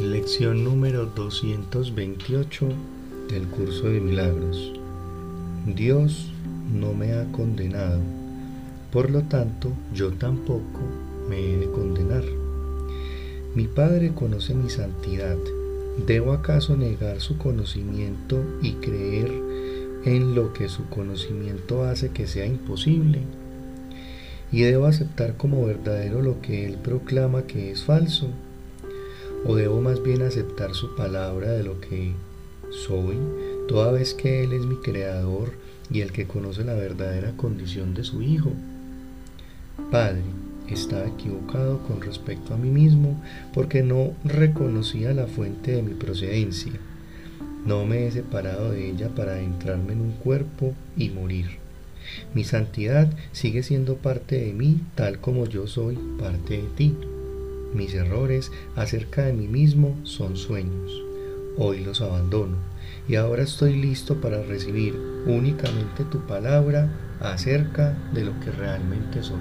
Lección número 228 del curso de milagros. Dios no me ha condenado, por lo tanto yo tampoco me he de condenar. Mi Padre conoce mi santidad. ¿Debo acaso negar su conocimiento y creer en lo que su conocimiento hace que sea imposible? ¿Y debo aceptar como verdadero lo que Él proclama que es falso? ¿O debo más bien aceptar su palabra de lo que soy, toda vez que Él es mi creador y el que conoce la verdadera condición de su Hijo? Padre, estaba equivocado con respecto a mí mismo porque no reconocía la fuente de mi procedencia. No me he separado de ella para entrarme en un cuerpo y morir. Mi santidad sigue siendo parte de mí tal como yo soy parte de ti. Mis errores acerca de mí mismo son sueños. Hoy los abandono y ahora estoy listo para recibir únicamente tu palabra acerca de lo que realmente soy.